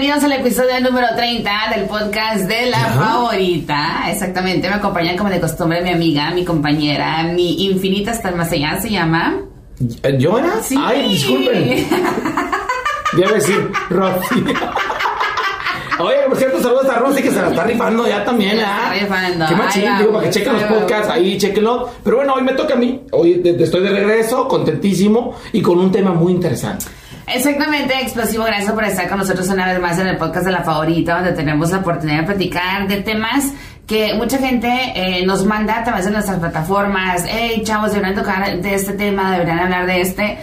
bienvenidos al episodio número 30 del podcast de la favorita. Exactamente, me acompaña como de costumbre mi amiga, mi compañera, mi infinita hasta más allá se llama. ¿Joana? Sí. Ay, disculpen. Debe decir Rosy. Oye, por cierto, saludos a Rosy que se la está rifando ya también, ¿ah? está rifando. Qué machín, Ay, digo, para que chequen los podcasts, ahí chequenlo. Pero bueno, hoy me toca a mí. Hoy estoy de regreso, contentísimo y con un tema muy interesante. Exactamente, explosivo. Gracias por estar con nosotros una vez más en el podcast de la favorita, donde tenemos la oportunidad de platicar de temas que mucha gente eh, nos manda a través de nuestras plataformas. Hey, chavos, deberían tocar de este tema, deberían hablar de este.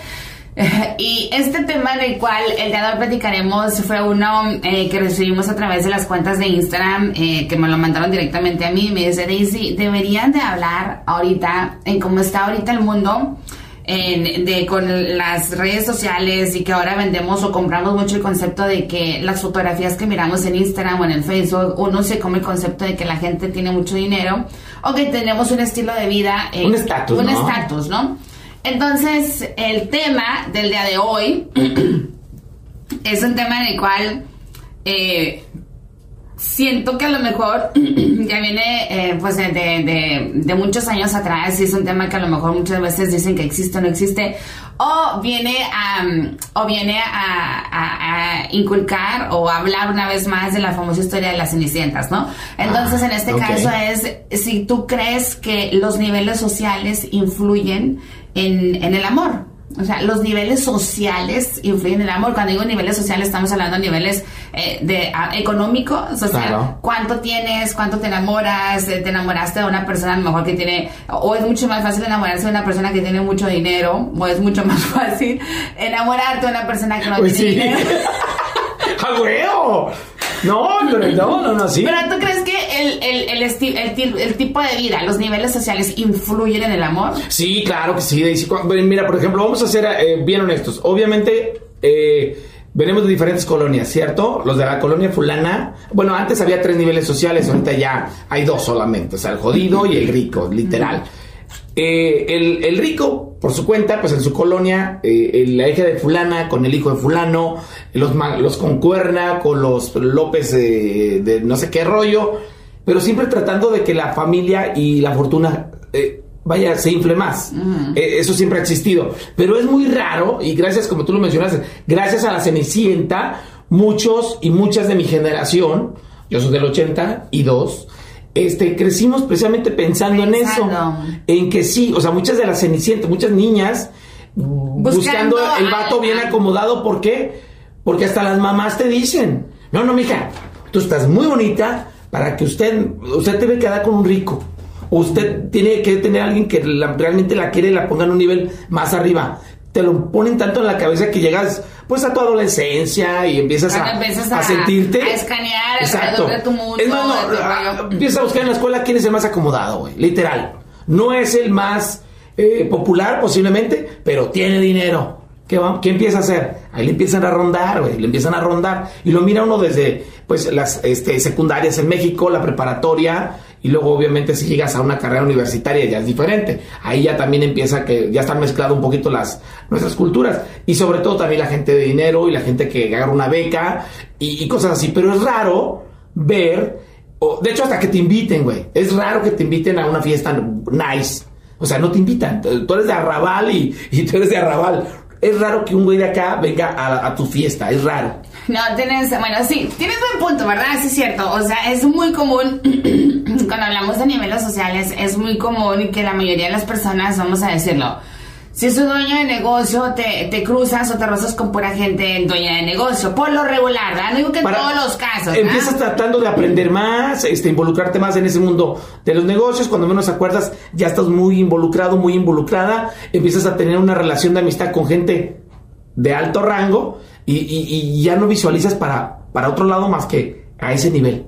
Y este tema del cual el día de hoy platicaremos fue uno eh, que recibimos a través de las cuentas de Instagram, eh, que me lo mandaron directamente a mí. Me dice, Daisy, deberían de hablar ahorita en cómo está ahorita el mundo en- de con las redes sociales y que ahora vendemos o compramos mucho el concepto de que las fotografías que miramos en Instagram o en el Facebook, uno se come el concepto de que la gente tiene mucho dinero o que tenemos un estilo de vida, eh, Un estatus, un ¿no? estatus, ¿no? Entonces, el tema del día de hoy es un tema en el cual eh, siento que a lo mejor ya viene eh, pues de, de- de- muchos años atrás y es un tema que a lo mejor muchas veces dicen que existe o no existe o viene a o viene a, a- a inculcar o hablar una vez más de la famosa historia de las cenicientas, ¿no? Entonces Ah, en este caso es si tú crees que los niveles sociales influyen en, en el amor. O sea, los niveles sociales influyen en el amor. Cuando digo niveles sociales, estamos hablando de niveles eh, de a- económico, social. Claro. ¿Cuánto tienes? ¿Cuánto te enamoras? Eh, ¿Te enamoraste de una persona a lo mejor que tiene... O es mucho más fácil enamorarse de una persona que tiene mucho dinero. O es mucho más fácil enamorarte de una persona que no Pues tiene sí. dinero. ¡Ah, huevo! No, no, no, no, sí. Pero tú crees el, el, el, tipo de vida, los niveles sociales influyen en el amor? Sí, claro que sí, Mira, por ejemplo, vamos a ser eh, bien honestos. Obviamente, eh, venimos de diferentes colonias, ¿cierto? Los de la colonia fulana. Bueno, antes había tres niveles sociales, ahorita ya hay dos solamente. O sea, el jodido y el rico, literal. Eh, el, rico, por su cuenta, pues en su colonia, eh, la hija de fulana con el hijo de fulano, los, los concuerna con los López de no sé qué rollo, pero siempre tratando de que la familia y la fortuna, eh, vaya, se infle más. Eh, eso siempre ha existido. Pero es muy raro, y gracias, como tú lo mencionaste, gracias a la Cenicienta, muchos y muchas de mi generación, yo soy del 82, este, crecimos precisamente pensando, en Pensando. eso. En que sí, o sea, muchas de las cenicientas, muchas niñas buscando, el vato al- bien acomodado, ¿por qué? Porque hasta las mamás te dicen, no, no, mija, tú estás muy bonita para que usted, usted debe quedar con un rico. O usted tiene que tener a alguien que la- realmente la quiere y la ponga en un nivel más arriba. Te lo ponen tanto en la cabeza que llegas pues a tu adolescencia y empiezas, a, empiezas a a- sentirte a escanear alrededor de tu mundo, Es más, no, tu ah, empiezas a buscar en la escuela quién es el más acomodado, güey, literal. No es el más eh, popular posiblemente, pero tiene dinero. ¿Qué, va- qué empieza a hacer? Ahí le empiezan a rondar, güey, le empiezan a rondar. Y lo mira uno desde, pues, las este, secundarias en México, la preparatoria, y luego obviamente si llegas a una carrera universitaria ya es diferente. Ahí ya también empieza que ya están mezcladas un poquito las nuestras culturas. Y sobre todo también la gente de dinero y la gente que agarra una beca y, cosas así. Pero es raro ver, de hecho hasta que te inviten, güey. Es raro que te inviten a una fiesta nice. O sea, no te invitan. Tú eres de arrabal y, y tú eres de arrabal. Es raro que un güey de acá venga a, tu fiesta. Es raro. No, tienes, bueno, sí, tienes buen punto, ¿verdad? Sí es cierto. O sea, es muy común, cuando hablamos de niveles sociales, es muy común que la mayoría de las personas, vamos a decirlo, si es un dueño de negocio, te, te cruzas o te rozas con pura gente dueña de negocio, por lo regular, ¿verdad? No digo que en Para- todos los casos, ¿verdad? Empiezas tratando de aprender más, este, involucrarte más en ese mundo de los negocios. Cuando menos acuerdas, ya estás muy involucrado, muy involucrada. Empiezas a tener una relación de amistad con gente de alto rango y, y- y ya no visualizas para, para otro lado más que a ese nivel.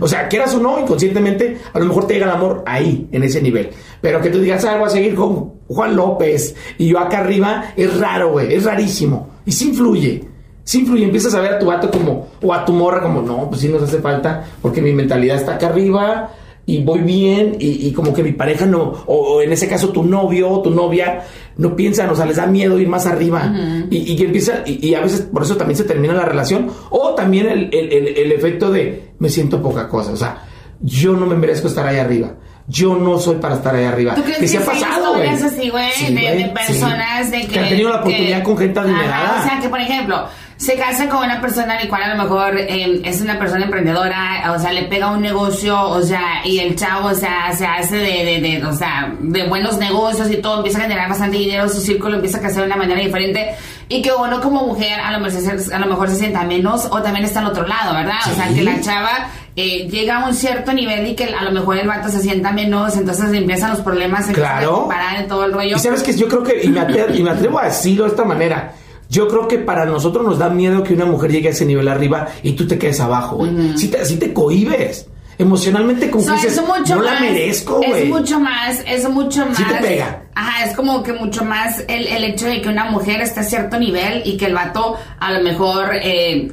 O sea, quieras o no, inconscientemente, a lo mejor te llega el amor ahí, en ese nivel. Pero que tú digas, ah, voy a seguir con Juan López y yo acá arriba, es raro, güey, es rarísimo. Y sí influye. Sí influye, empiezas a ver a tu vato como, o a tu morra como, no, pues sí nos hace falta, porque mi mentalidad está acá arriba. Y voy bien y, como que mi pareja no, o, en ese caso tu novio o tu novia no piensan, o sea, les da miedo ir más arriba y, y, empieza, y, a veces por eso también se termina la relación o también el, el efecto de me siento poca cosa, o sea, yo no me merezco estar ahí arriba yo no soy para estar ahí arriba. ¿Tú crees que, se ha pasado, güey? así, güey, de, personas de que, que... han tenido la oportunidad con gente adinerada. O sea, que por ejemplo, se casa con una persona la cual a lo mejor eh, es una persona emprendedora, o sea, le pega un negocio, o sea, y el chavo, o sea, se hace de, de, o sea, de buenos negocios y todo, empieza a generar bastante dinero, su círculo empieza a crecer de una manera diferente, y que uno como mujer a lo mejor se, a lo mejor se sienta menos, o también está al otro lado, ¿verdad? O sea, que la chava eh, llega a un cierto nivel y que a lo mejor el vato se sienta menos, entonces empiezan los problemas, se claro. a en todo el rollo. Y sabes que yo creo que, y me, y me atrevo a decirlo de esta manera, yo creo que para nosotros nos da miedo que una mujer llegue a ese nivel arriba y tú te quedes abajo, güey. si, te, si te cohibes emocionalmente como dices, no la merezco, güey. Es mucho más, es mucho más. Sí te pega. Ajá, es como que mucho más el, el hecho de que una mujer esté a cierto nivel y que el vato a lo mejor, eh,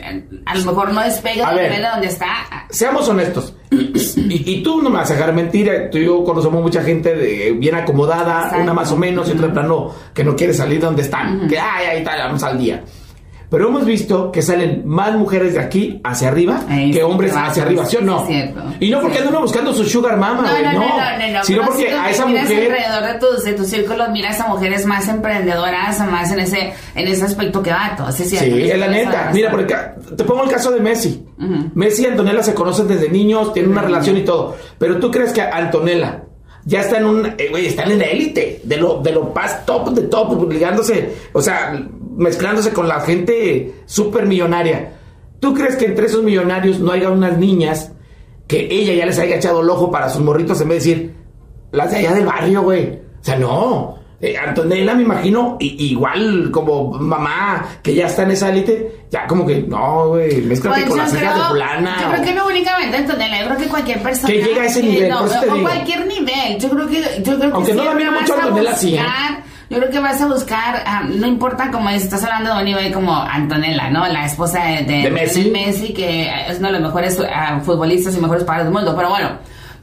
a lo mejor no despega del nivel de donde está. Seamos honestos. y, tú no me vas a dejar mentir, tú y yo conocemos mucha gente de, bien acomodada, una más o menos, y otra en plano que no quiere salir de donde están. Que, ay, ahí está, vamos al día. Pero hemos visto que salen más mujeres de aquí hacia arriba que hombres hacia arriba, ¿sí o no? y no porque andan buscando su sugar mama, güey, no, no, no, no, Sino porque a esa mujer... alrededor de tu, de tu círculo, mira a esa mujeres más emprendedoras, más en ese, en ese aspecto que vato, ¿sí, sí, es la neta. Mira, porque te pongo el caso de Messi. Messi y Antonella se conocen desde niños, tienen una relación y todo. Pero tú crees que Antonella ya están en un, eh, güey, están en la élite, de lo, de lo más top de top, ligándose, o sea, mezclándose con la gente súper millonaria. ¿Tú crees que entre esos millonarios no haya unas niñas que ella ya les haya echado el ojo para sus morritos en vez de decir, las de allá del barrio, güey? O sea, no. Eh, Antonella me imagino igual como mamá que ya está en esa élite, ya como que no, güey, mezclate pues con las hijas de fulana. Yo creo que no únicamente Antonella, yo creo que cualquier persona que llega a ese nivel, no, o cualquier nivel, yo creo que yo creo que aunque no la mira mucho Antonella sí. Yo creo que vas a buscar, ah, no importa como estás hablando de un nivel como Antonella, ¿no? La esposa de, Messi. Messi. que es uno de los mejores uh, futbolistas y mejores padres del mundo. Pero bueno,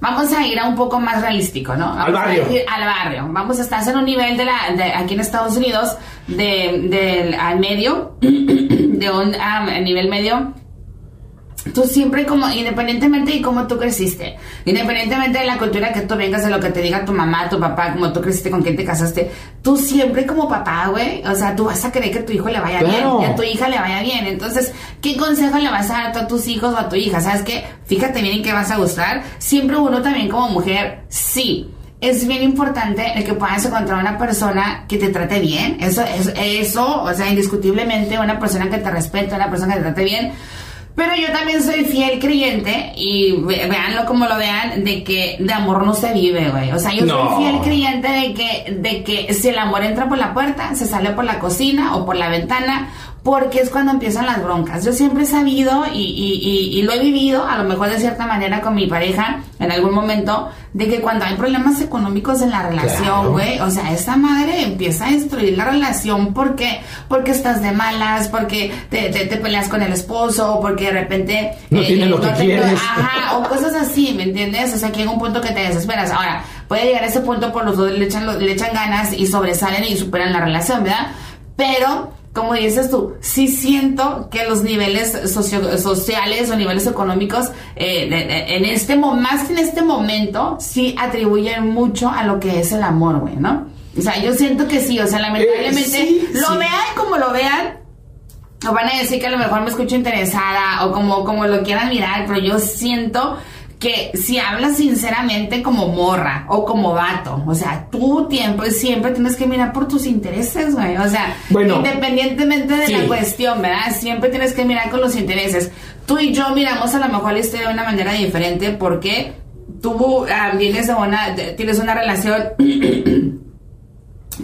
vamos a ir a un poco más realístico, ¿no? al barrio. al barrio. Vamos a estar en un nivel de la, de, aquí en Estados Unidos, de, del al medio, de un ah, nivel medio tú siempre como, independientemente de cómo tú creciste, independientemente de la cultura que tú vengas, de lo que te diga tu mamá, tu papá, como tú creciste, con quién te casaste, tú siempre como papá, güey, o sea, tú vas a querer que tu hijo le vaya bien, y a tu hija le vaya bien. Entonces, ¿qué consejo le vas a dar a tus hijos o a tu hija? ¿Sabes qué? Fíjate bien en qué vas a gustar. Siempre uno también como mujer, sí es bien importante el que puedas encontrar una persona que te trate bien. Eso, eso, eso, o sea, indiscutiblemente una persona que te respete, una persona que te trate bien. Pero yo también soy fiel creyente, y véanlo como lo vean, de que de amor no se vive, güey. O sea, yo soy fiel creyente de que, de que si el amor entra por la puerta, se sale por la cocina o por la ventana, porque es cuando empiezan las broncas. Yo siempre he sabido y, y, y, lo he vivido, a lo mejor de cierta manera con mi pareja en algún momento, de que cuando hay problemas económicos en la relación, güey, o sea, esta madre empieza a destruir la relación porque, porque estás de malas, porque te, te, peleas con el esposo, porque de repente... No eh, tiene lo que quieres. Ajá, o cosas así, ¿me entiendes? O sea, que llega un punto que te desesperas. Ahora, puede llegar a ese punto por los dos le echan, le echan ganas y sobresalen y superan la relación, ¿verdad? Pero como dices tú, sí siento que los niveles sociales o niveles económicos eh, en este más que en este momento sí atribuyen mucho a lo que es el amor, güey, ¿no? O sea, yo siento que sí, o sea, lamentablemente eh, lo vean como lo vean, o van a decir que a lo mejor me escucho interesada o como, como lo quieran mirar, pero yo siento que si hablas sinceramente como morra o como vato, o sea, tu tiempo siempre tienes que mirar por tus intereses, güey. O sea, independientemente de la cuestión, ¿verdad? Siempre tienes que mirar con los intereses. Tú y yo miramos a lo mejor la historia de una manera diferente porque tú ah, vienes de una, tienes una relación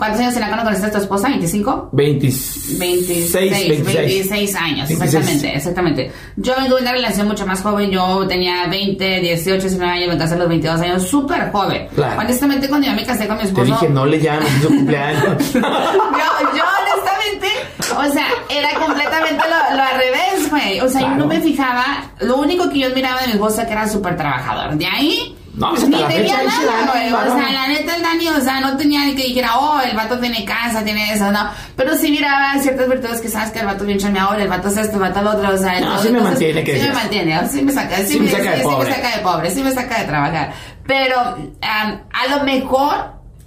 ¿Cuántos años tenía cuando conociste a tu esposa? ¿25? 26, 26, 26, años, exactamente, exactamente. Yo vengo de una relación mucho más joven, yo tenía 20, 18, 19 años, me casé a los 22 años, súper joven. Honestamente, cuando yo me casé con mi esposo... Te dije, no le llames, su cumpleaños. yo, yo, honestamente, o sea, era completamente lo, al revés, güey. O sea, yo no me fijaba, lo único que yo miraba de mi esposa que era súper trabajador. De ahí No, pues hasta Ni la tenía fecha nada, güey. O sea, la neta, el Dani, o sea, no tenía ni que dijera, oh, el vato tiene casa, tiene eso, no. Pero sí miraba ciertas virtudes que sabes que el vato bien chameador, el vato es esto, el vato el otro, o sea. No, sí me mantiene, ¿qué Sí me mantiene, sí me saca, sí, Sí me me, saca de sí- sí me saca de pobre, sí me saca de trabajar. Pero am, a lo mejor,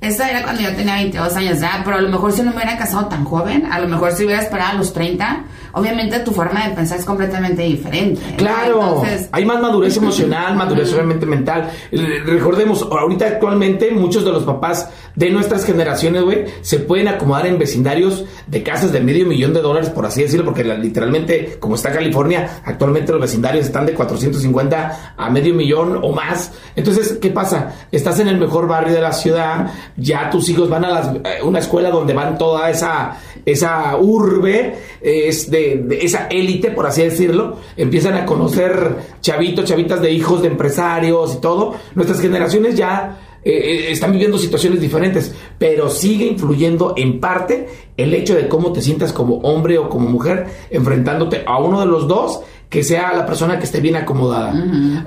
esa era cuando yo tenía 22 años, ¿ya? Pero a lo mejor si no me hubiera casado tan joven, a lo mejor si hubiera esperado a los 30, obviamente tu forma de pensar es completamente diferente. ¿no? Claro, Entonces, hay más madurez emocional, madurez obviamente mental. Recordemos, ahorita actualmente muchos de los papás de nuestras generaciones, güey, se pueden acomodar en vecindarios de casas de medio millón de dólares, por así decirlo, porque la- literalmente, como está California, actualmente los vecindarios están de 450 a medio millón o más. Entonces, ¿qué pasa? Estás en el mejor barrio de la ciudad, ya tus hijos van a las- eh, una escuela donde van toda esa, esa urbe, es de, de esa élite, por así decirlo, empiezan a conocer chavitos, chavitas de hijos de empresarios y todo. Nuestras generaciones ya eh, eh, están viviendo situaciones diferentes, pero sigue influyendo en parte el hecho de cómo te sientas como hombre o como mujer enfrentándote a uno de los dos que sea la persona que esté bien acomodada.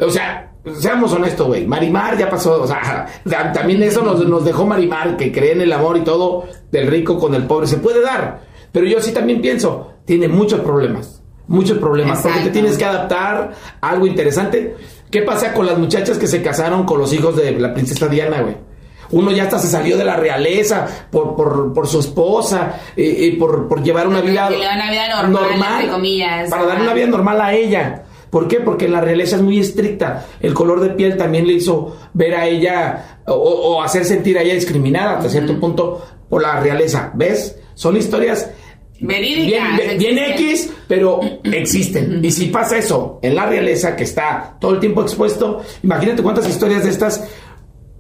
O sea, seamos honestos, güey. Marimar ya pasó, o sea, ta- también eso nos, nos dejó Marimar, que cree en el amor y todo del rico con el pobre. Se puede dar, pero yo sí también pienso, tiene muchos problemas. Muchos problemas, porque te tienes que adaptar a algo interesante. ¿Qué pasa con las muchachas que se casaron con los hijos de la princesa Diana, güey? Uno ya hasta se salió de la realeza por, por, por su esposa, eh, eh, por, por llevar una vida, una vida normal, entre comillas. para darle una vida normal a ella. ¿Por qué? Porque la realeza es muy estricta. El color de piel también le hizo ver a ella o, o hacer sentir a ella discriminada hasta cierto punto por la realeza. ¿Ves? Son historias Verídicas. bien, bien. X, pero existen. Y si pasa eso en la realeza, que está todo el tiempo expuesto, imagínate cuántas historias de estas.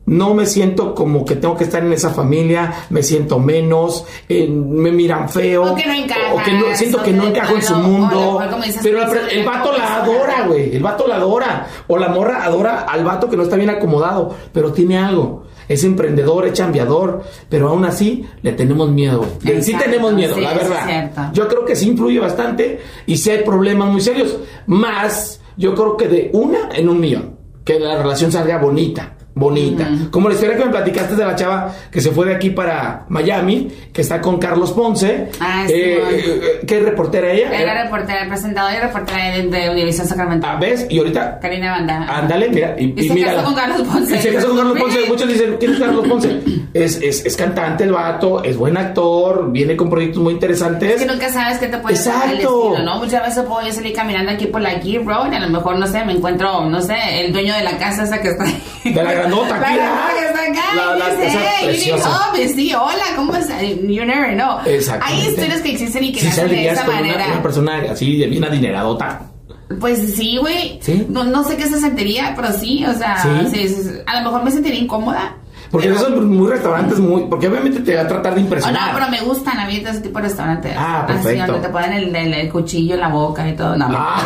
No me siento como que tengo que estar en esa familia, me siento menos, eh, me miran feo, O que no encajas, o que no, siento que que no encajo en su mundo. Pero la- el vato la adora, güey. El vato la adora. O la morra adora al vato que no está bien acomodado, pero tiene algo. Es emprendedor, es chambeador, pero aún así le tenemos miedo. Sí tenemos miedo, sí, la verdad. Yo creo que sí influye bastante y sí hay problemas muy serios. Más, yo creo que de una en un millón. Que la relación salga bonita. Bonita. Como la historia que me platicaste de la chava que se fue de aquí para Miami, que está con Carlos Ponce. Ah, sí, Eh, bueno. eh, eh, ¿Qué reportera ella? Era reportera, presentadora y reportera de, de Univisión Sacramento. Ah, ¿Ves? Y ahorita Karina Banda. Ándale, mira. Y, Y se casó con Carlos Ponce. Y se casó con Carlos Ponce. Muchos dicen, ¿quién es Carlos Ponce? Es, es, es cantante el vato, es buen actor, viene con proyectos muy interesantes. Es que nunca sabes qué te puede pasar el ¿no? Muchas veces puedo yo salir caminando aquí por la Key Road y a lo mejor, no sé, me encuentro, no sé, el dueño de la casa esa que está ahí. De la La aquí, grandota ¿ah? que está acá. La- la dice, hey, you need sí, hola, ¿cómo estás? You never know. Hay historias que existen y que Sí nacen de esa con una, manera. una persona así, bien adineradota. Pues sí, güey. ¿Sí? No, no sé qué se sentiría, pero sí, o sea, ¿Sí? sí, a lo mejor me sentiría incómoda. Porque pero- esos muy restaurantes muy... Porque obviamente te va a tratar de Oh, impresionar. no, pero me gustan a mí ese tipo de restaurantes. Ah, Así, perfecto. donde te ponen el, el- el cuchillo en la boca y todo. No, Ah.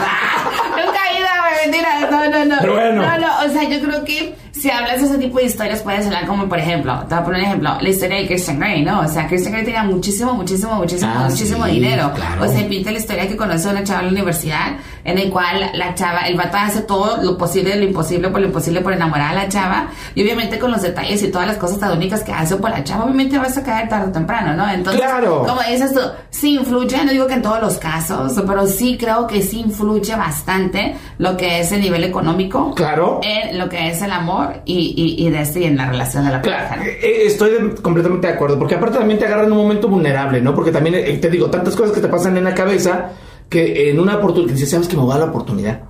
nunca he ido, güey, mentira. No, no, no. Pero bueno. No, no, o sea, yo creo que si hablas de ese tipo de historias, puedes hablar como, por ejemplo, te voy a poner un ejemplo, la historia de Christian Grey, ¿no? O sea, Christian Grey tenía muchísimo, muchísimo, muchísimo, Ah, muchísimo sí, dinero. claro. O sea, pinta la historia que conoce a una chava en la universidad, en el cual la chava, el vato hace todo lo posible, lo imposible por lo imposible por enamorar a la chava, y obviamente con los detalles y todas las cosas tan únicas que hace por la chava, obviamente vas a caer tarde o temprano, ¿no? Entonces, Claro. como dices tú, sí influye, no digo que en todos los casos, pero sí creo que sí influye bastante lo que es el nivel económico. Claro. En lo que es el amor y, y, y de este y en la relación de la Claro, pareja. ¿no? eh, eh, estoy de- completamente de acuerdo, porque aparte también te agarran en un momento vulnerable, ¿no? Porque también, eh, te digo, tantas cosas que te pasan en la cabeza que en una oportunidad, dices, sabes que me va a dar la oportunidad.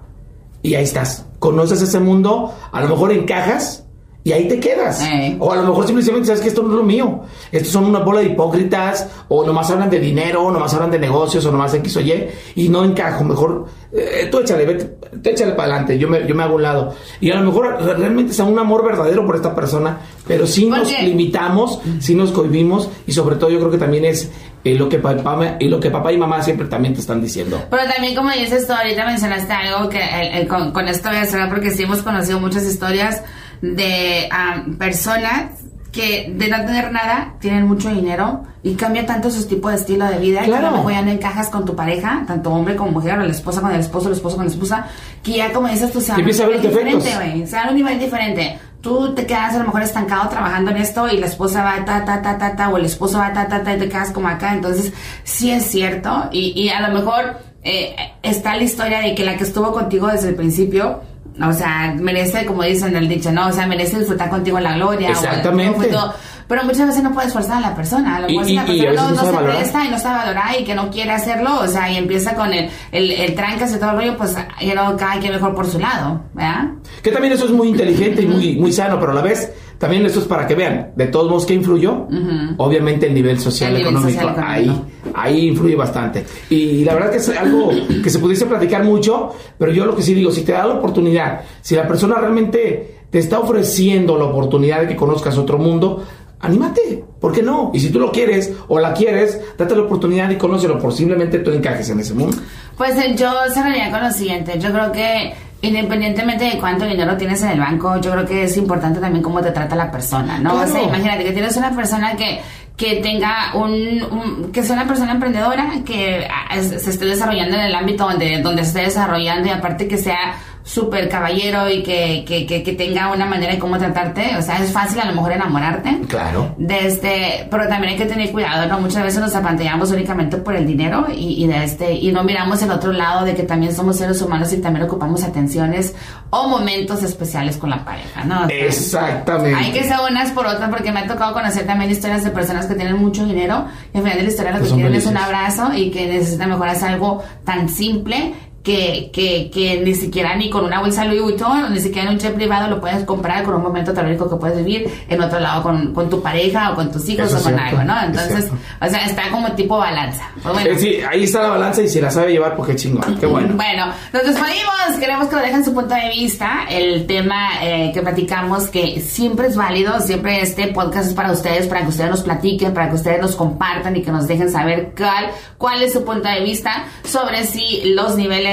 Y ahí estás, conoces ese mundo, a lo mejor encajas y ahí te quedas. Ey. O a lo mejor simplemente sabes que esto no es lo mío. Estos son una bola de hipócritas, o nomás hablan de dinero, o nomás hablan de negocios, o nomás X o Y, y no encajo. Mejor, eh, tú échale, vete, tú échale para adelante, yo me, yo me hago un lado. Y a lo mejor re- realmente es un amor verdadero por esta persona, pero sí ¿Por nos limitamos, sí nos cohibimos, y sobre todo yo creo que también es eh, lo, que papá, y lo que papá y mamá siempre también te están diciendo. Pero también, como dices tú, ahorita mencionaste algo que el- el- con, con esto voy a cerrar porque sí hemos conocido muchas historias de am, personas que de no tener nada tienen mucho dinero y cambia tanto su tipo de estilo de vida que Claro. a lo mejor ya no encajas con tu pareja, tanto hombre como mujer, o la esposa con el esposo, el esposo con la esposa, que ya como dices tú se a un nivel diferente, güey, se a un nivel diferente. Tú te quedas a lo mejor estancado trabajando en esto y la esposa va ta, ta, ta, ta, ta, o el esposo va ta, ta, ta, y te quedas como acá. Entonces, sí es cierto. Y, y a lo mejor eh, está la historia de que la que estuvo contigo desde el principio, o sea, merece, como dicen el dicho, ¿no? O sea, merece disfrutar contigo la gloria. Exactamente. O pero muchas veces no puedes forzar a la persona. A lo mejor si la persona no, no, se presta y no sabe valorar y que no quiere hacerlo, o sea, y empieza con el, el, el trancas y todo el rollo, pues ya no cae que mejor por su lado, ¿verdad? Que también eso es muy inteligente y muy, muy sano, pero a la vez también eso es para que vean, de todos modos, ¿qué influyó? Obviamente el nivel social, el económico, social económico, ahí, ahí influye bastante. Y, la verdad que es algo que se pudiese platicar mucho, pero yo lo que sí digo, si te da la oportunidad, si la persona realmente te está ofreciendo la oportunidad de que conozcas otro mundo, anímate, ¿por qué no? Y si tú lo quieres o la quieres, date la oportunidad y conócelo, posiblemente tú encajes en ese mundo. Pues eh, yo cerraría con lo siguiente, yo creo que Independientemente de cuánto dinero tienes en el banco, yo creo que es importante también cómo te trata la persona, ¿no? O sea, imagínate que tienes una persona que, que tenga un, que sea una persona emprendedora, que ah, se esté desarrollando en el ámbito donde, donde se esté desarrollando y aparte que sea súper caballero y que, que, que, tenga una manera de cómo tratarte. O sea, es fácil a lo mejor enamorarte. Claro. Desde, este, pero también hay que tener cuidado, ¿no? Muchas veces nos apantallamos únicamente por el dinero y, y, de este, y no miramos el otro lado de que también somos seres humanos y también ocupamos atenciones o momentos especiales con la pareja, ¿no? Exactamente. Hay que ser unas por otras porque me ha tocado conocer también historias de personas que tienen mucho dinero y al final de la historia lo que, quieren es un abrazo y que necesitan mejorar algo tan simple que, que, que, ni siquiera ni con una bolsa Louis Vuitton, ni siquiera en un jet privado lo puedes comprar con un momento terrorífico que puedes vivir en otro lado con, con tu pareja o con tus hijos o con algo, ¿no? Entonces, o sea, está como tipo balanza. Pues bueno. sí, ahí está la balanza y si la sabe llevar, porque chingón, qué bueno. Bueno, nos despedimos, queremos que lo dejen su punto de vista, el tema eh, que platicamos que siempre es válido, siempre este podcast es para ustedes, para que ustedes nos platiquen, para que ustedes nos compartan y que nos dejen saber cuál, cuál es su punto de vista sobre si los niveles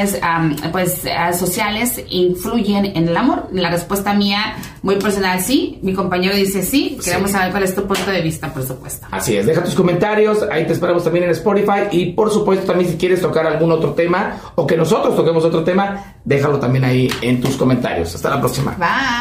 pues sociales influyen en el amor? La respuesta mía, muy personal, sí. Mi compañero dice sí. Queremos saber cuál es tu punto de vista, por supuesto. Así es, deja tus comentarios, ahí te esperamos también en Spotify y por supuesto también si quieres tocar algún otro tema o que nosotros toquemos otro tema, déjalo también ahí en tus comentarios. Hasta la próxima. Bye.